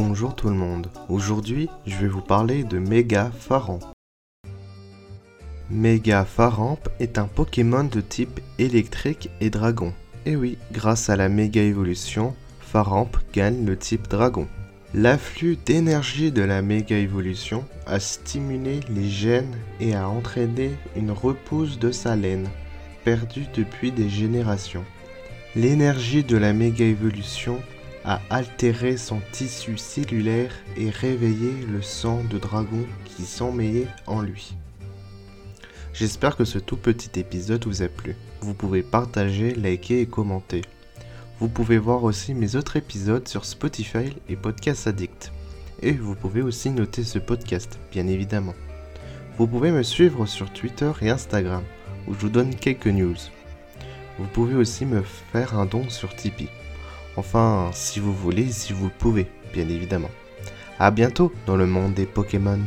Bonjour tout le monde. Aujourd'hui, je vais vous parler de Mega Faramp. Mega Faramp est un Pokémon de type électrique et dragon. Et oui, grâce à la méga évolution, Faramp gagne le type dragon. L'afflux d'énergie de la méga évolution a stimulé les gènes et a entraîné une repousse de sa laine, perdue depuis des générations. L'énergie de la méga évolution a altéré son tissu cellulaire et réveillé le sang de dragon qui sommeillait en lui. J'espère que ce tout petit épisode vous a plu. Vous pouvez partager, liker et commenter. Vous pouvez voir aussi mes autres épisodes sur Spotify et Podcast Addict. Et vous pouvez aussi noter ce podcast, bien évidemment. Vous pouvez me suivre sur Twitter et Instagram, où je vous donne quelques news. Vous pouvez aussi me faire un don sur Tipeee. Enfin, si vous voulez, si vous pouvez, bien évidemment. A bientôt dans le monde des Pokémon.